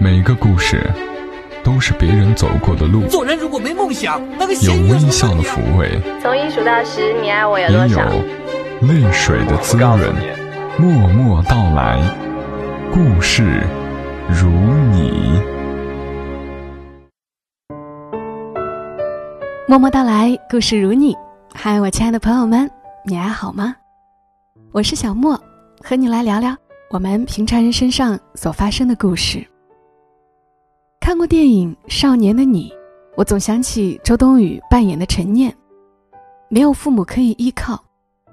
每个故事都是别人走过的路，做人如果没梦想，那个有微笑的抚慰，从一数到十，你爱我有也有多少？泪水的滋润。默默到来，故事如你。默默到来，故事如你。嗨，我亲爱的朋友们，你还好吗？我是小莫，和你来聊聊我们平常人身上所发生的故事。看过电影《少年的你》，我总想起周冬雨扮演的陈念，没有父母可以依靠，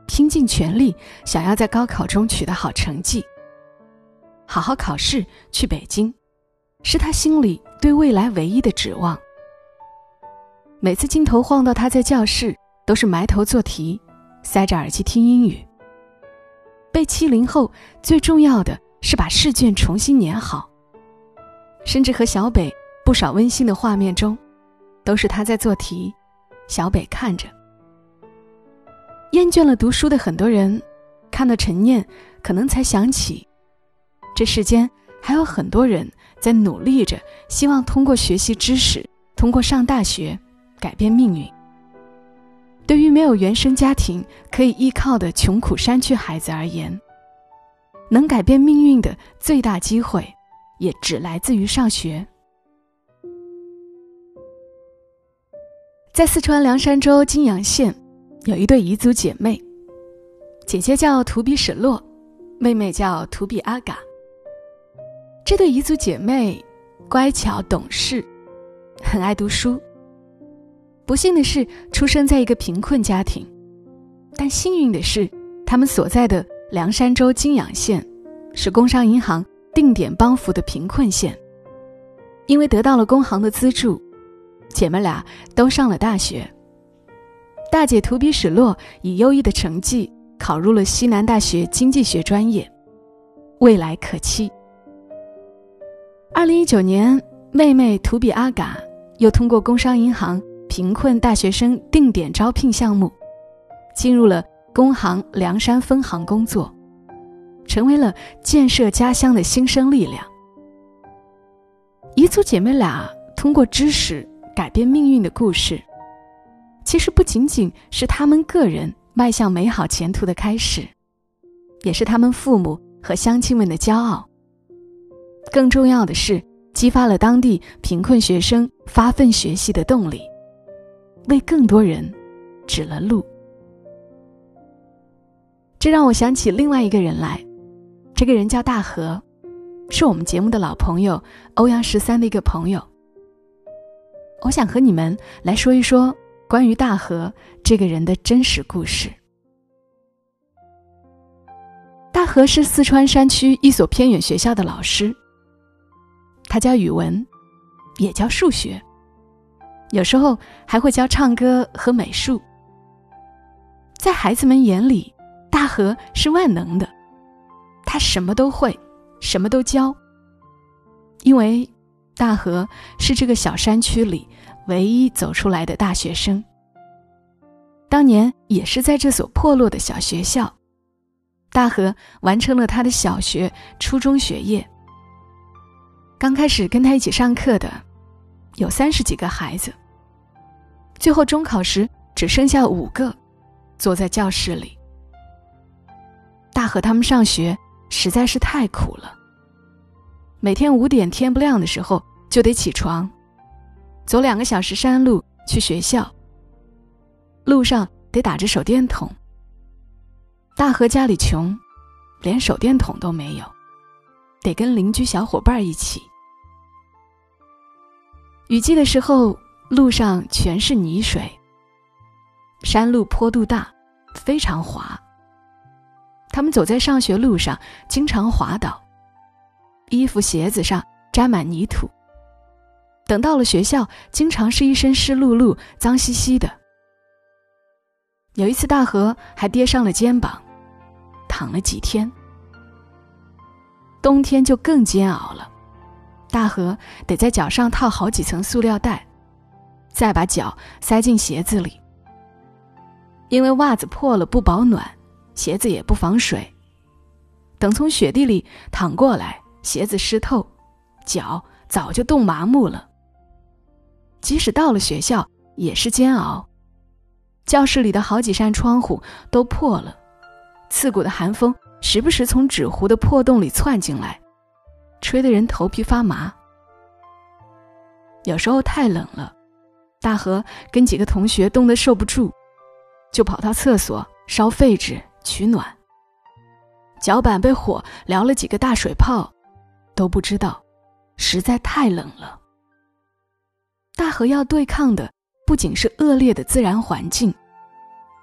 拼尽全力想要在高考中取得好成绩，好好考试，去北京，是他心里对未来唯一的指望。每次镜头晃到他在教室，都是埋头做题，塞着耳机听英语。被欺凌后，最重要的是把试卷重新粘好。甚至和小北不少温馨的画面中，都是他在做题，小北看着。厌倦了读书的很多人，看到陈念，可能才想起，这世间还有很多人在努力着，希望通过学习知识，通过上大学。改变命运。对于没有原生家庭可以依靠的穷苦山区孩子而言，能改变命运的最大机会，也只来自于上学。在四川凉山州金阳县，有一对彝族姐妹，姐姐叫图比史洛，妹妹叫图比阿嘎。这对彝族姐妹乖巧懂事，很爱读书。不幸的是，出生在一个贫困家庭，但幸运的是，他们所在的凉山州金阳县，是工商银行定点帮扶的贫困县。因为得到了工行的资助，姐妹俩都上了大学。大姐图比史洛以优异的成绩考入了西南大学经济学专业，未来可期。二零一九年，妹妹图比阿嘎又通过工商银行。贫困大学生定点招聘项目，进入了工行凉山分行工作，成为了建设家乡的新生力量。彝族姐妹俩通过知识改变命运的故事，其实不仅仅是她们个人迈向美好前途的开始，也是他们父母和乡亲们的骄傲。更重要的是，激发了当地贫困学生发奋学习的动力。为更多人指了路，这让我想起另外一个人来。这个人叫大河，是我们节目的老朋友欧阳十三的一个朋友。我想和你们来说一说关于大河这个人的真实故事。大河是四川山区一所偏远学校的老师，他教语文，也教数学。有时候还会教唱歌和美术。在孩子们眼里，大河是万能的，他什么都会，什么都教。因为大河是这个小山区里唯一走出来的大学生。当年也是在这所破落的小学校，大河完成了他的小学、初中学业。刚开始跟他一起上课的。有三十几个孩子，最后中考时只剩下五个，坐在教室里。大河他们上学实在是太苦了。每天五点天不亮的时候就得起床，走两个小时山路去学校。路上得打着手电筒。大河家里穷，连手电筒都没有，得跟邻居小伙伴一起。雨季的时候，路上全是泥水。山路坡度大，非常滑。他们走在上学路上，经常滑倒，衣服鞋子上沾满泥土。等到了学校，经常是一身湿漉漉、脏兮兮的。有一次，大河还跌伤了肩膀，躺了几天。冬天就更煎熬了。大河得在脚上套好几层塑料袋，再把脚塞进鞋子里。因为袜子破了不保暖，鞋子也不防水。等从雪地里淌过来，鞋子湿透，脚早就冻麻木了。即使到了学校，也是煎熬。教室里的好几扇窗户都破了，刺骨的寒风时不时从纸糊的破洞里窜进来，吹得人头皮发麻。有时候太冷了，大河跟几个同学冻得受不住，就跑到厕所烧废纸取暖。脚板被火燎了几个大水泡，都不知道，实在太冷了。大河要对抗的不仅是恶劣的自然环境，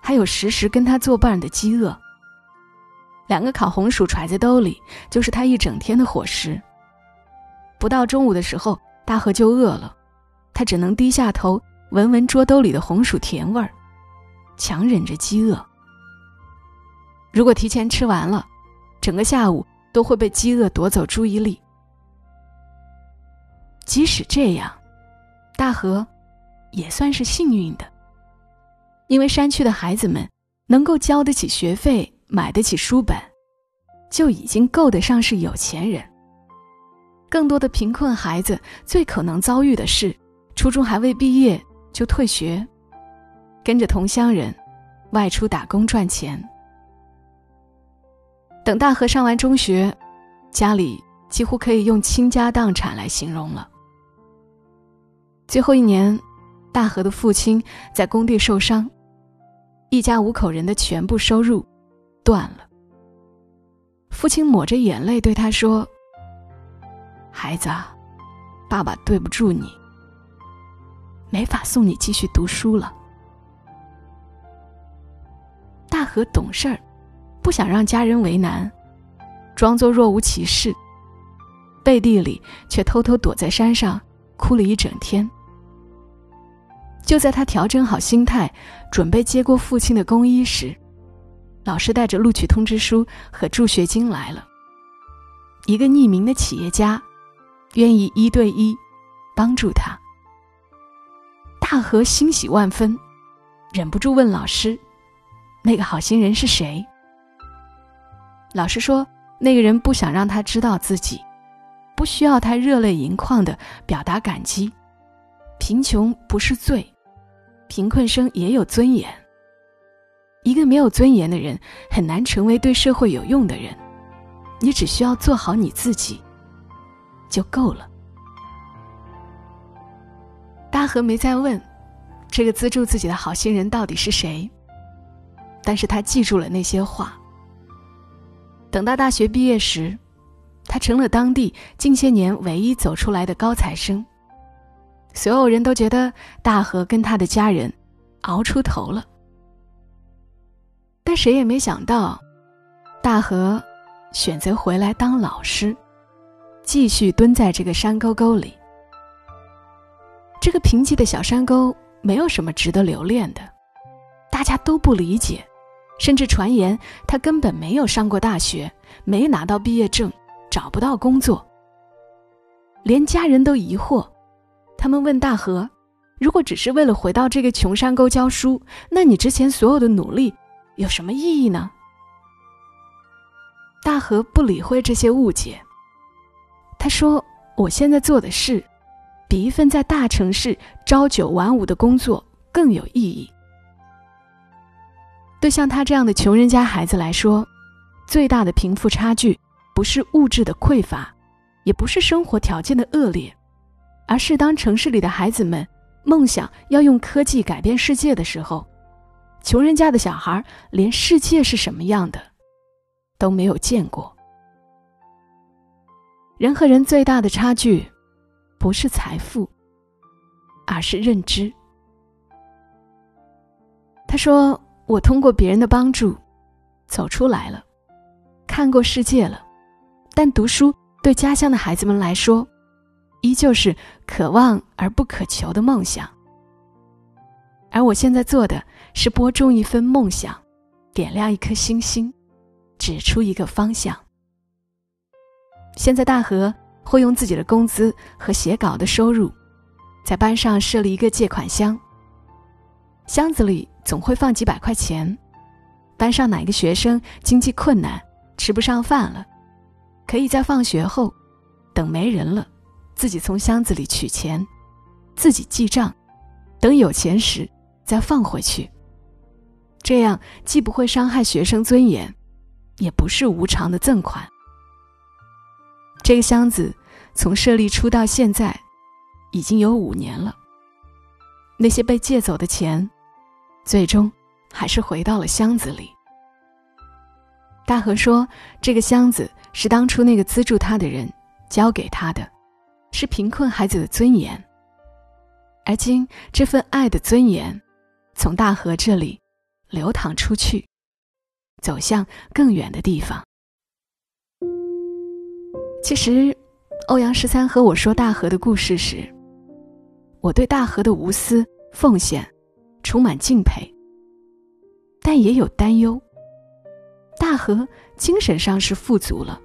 还有时时跟他作伴的饥饿。两个烤红薯揣在兜里，就是他一整天的伙食。不到中午的时候，大河就饿了，他只能低下头闻闻桌兜里的红薯甜味儿，强忍着饥饿。如果提前吃完了，整个下午都会被饥饿夺走注意力。即使这样。大河也算是幸运的，因为山区的孩子们能够交得起学费、买得起书本，就已经够得上是有钱人。更多的贫困孩子最可能遭遇的是，初中还未毕业就退学，跟着同乡人外出打工赚钱。等大河上完中学，家里几乎可以用倾家荡产来形容了。最后一年，大河的父亲在工地受伤，一家五口人的全部收入断了。父亲抹着眼泪对他说：“孩子，爸爸对不住你，没法送你继续读书了。”大河懂事儿，想让家人为难，装作若无其事，背地里却偷偷躲在山上哭了一整天。就在他调整好心态，准备接过父亲的工衣时，老师带着录取通知书和助学金来了。一个匿名的企业家，愿意一对一帮助他。大河欣喜万分，忍不住问老师：“那个好心人是谁？”老实说：“那个人不想让他知道自己，不需要他热泪盈眶的表达感激。贫穷不是罪。”贫困生也有尊严。一个没有尊严的人，很难成为对社会有用的人。你只需要做好你自己，就够了。大河没再问，这个资助自己的好心人到底是谁。但是他记住了那些话。等到大学毕业时，他成了当地近些年唯一走出来的高材生。所有人都觉得大河跟他的家人熬出头了，但谁也没想到，大河选择回来当老师，继续蹲在这个山沟沟里。这个贫瘠的小山沟没有什么值得留恋的，大家都不理解，甚至传言他根本没有上过大学，没拿到毕业证，找不到工作。连家人都疑惑。他们问大河：“如果只是为了回到这个穷山沟教书，那你之前所有的努力有什么意义呢？”大河不理会这些误解。他说：“我现在做的事，比一份在大城市朝九晚五的工作更有意义。对像他这样的穷人家孩子来说，最大的贫富差距，不是物质的匮乏，也不是生活条件的恶劣。”而是当城市里的孩子们梦想要用科技改变世界的时候，穷人家的小孩连世界是什么样的都没有见过。人和人最大的差距，不是财富，而是认知。他说：“我通过别人的帮助，走出来了，看过世界了，但读书对家乡的孩子们来说。”依旧是可望而不可求的梦想，而我现在做的是播种一份梦想，点亮一颗星星，指出一个方向。现在大河会用自己的工资和写稿的收入，在班上设立一个借款箱，箱子里总会放几百块钱。班上哪个学生经济困难，吃不上饭了，可以在放学后，等没人了。自己从箱子里取钱，自己记账，等有钱时再放回去。这样既不会伤害学生尊严，也不是无偿的赠款。这个箱子从设立出到现在，已经有五年了。那些被借走的钱，最终还是回到了箱子里。大河说：“这个箱子是当初那个资助他的人交给他的，是贫困孩子的尊严。而今这份爱的尊严，从大河这里流淌出去，走向更远的地方。”其实，欧阳十三和我说大河的故事时，我对大河的无私奉献充满敬佩，但也有担忧。大河精神上是富足了，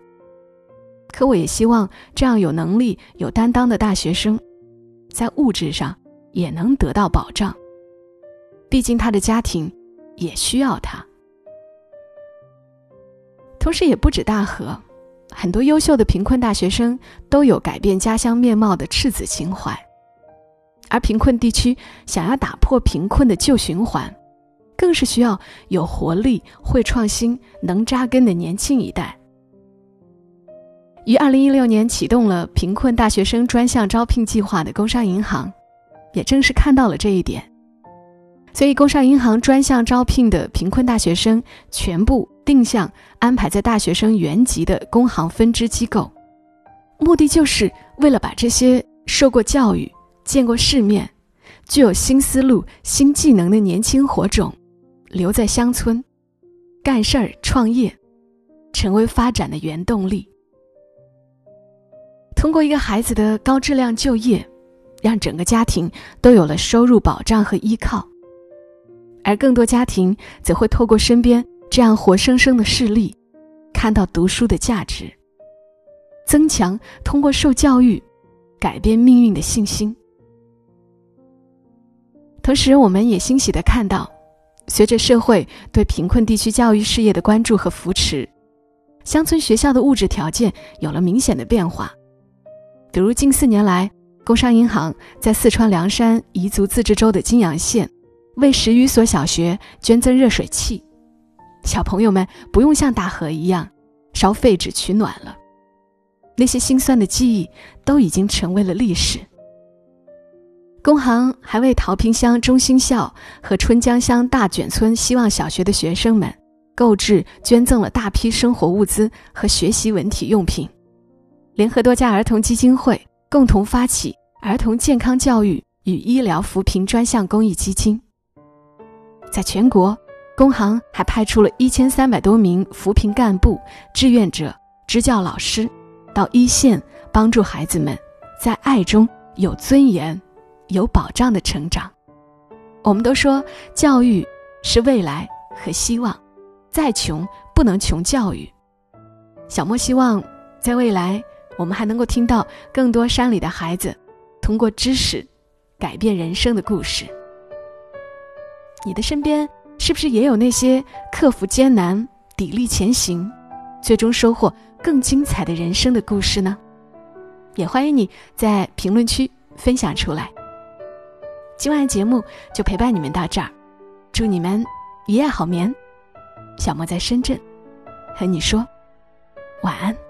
可我也希望这样有能力、有担当的大学生，在物质上也能得到保障。毕竟他的家庭也需要他。同时，也不止大河，很多优秀的贫困大学生都有改变家乡面貌的赤子情怀，而贫困地区想要打破贫困的旧循环。更是需要有活力、会创新、能扎根的年轻一代。于二零一六年启动了贫困大学生专项招聘计划的工商银行，也正是看到了这一点，所以工商银行专项招聘的贫困大学生全部定向安排在大学生原籍的工行分支机构，目的就是为了把这些受过教育、见过世面、具有新思路、新技能的年轻火种。留在乡村，干事儿、创业，成为发展的原动力。通过一个孩子的高质量就业，让整个家庭都有了收入保障和依靠，而更多家庭则会透过身边这样活生生的事例，看到读书的价值，增强通过受教育改变命运的信心。同时，我们也欣喜的看到。随着社会对贫困地区教育事业的关注和扶持，乡村学校的物质条件有了明显的变化。比如近四年来，工商银行在四川凉山彝族自治州的金阳县，为十余所小学捐赠热水器，小朋友们不用像大河一样烧废纸取暖了。那些心酸的记忆都已经成为了历史。工行还为桃坪乡中心校和春江乡大卷村希望小学的学生们购置、捐赠了大批生活物资和学习文体用品。联合多家儿童基金会共同发起儿童健康教育与医疗扶贫专项公益基金。在全国，工行还派出了一千三百多名扶贫干部、志愿者、支教老师，到一线帮助孩子们在爱中有尊严。有保障的成长，我们都说教育是未来和希望，再穷不能穷教育。小莫希望在未来，我们还能够听到更多山里的孩子通过知识改变人生的故事。你的身边是不是也有那些克服艰难、砥砺前行，最终收获更精彩的人生的故事呢？也欢迎你在评论区分享出来。今晚节目就陪伴你们到这儿，祝你们一夜好眠。小莫在深圳，和你说晚安。